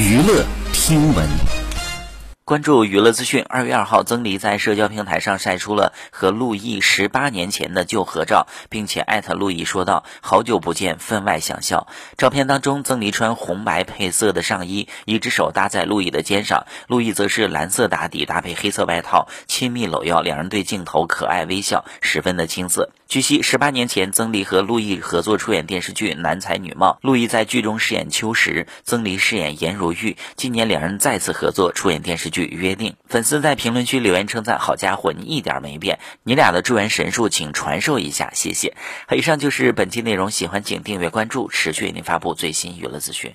娱乐听闻。关注娱乐资讯。二月二号，曾黎在社交平台上晒出了和陆毅十八年前的旧合照，并且艾特陆毅说道：“好久不见，分外想笑。”照片当中，曾黎穿红白配色的上衣，一只手搭在陆毅的肩上，陆毅则是蓝色打底搭配黑色外套，亲密搂腰，两人对镜头可爱微笑，十分的青涩。据悉，十八年前，曾黎和陆毅合作出演电视剧《男才女貌》，陆毅在剧中饰演秋实，曾黎饰演颜如玉。今年两人再次合作出演电视剧。约定粉丝在评论区留言称赞：“好家伙，你一点没变，你俩的助缘神术，请传授一下，谢谢。”，以上就是本期内容，喜欢请订阅关注，持续为您发布最新娱乐资讯。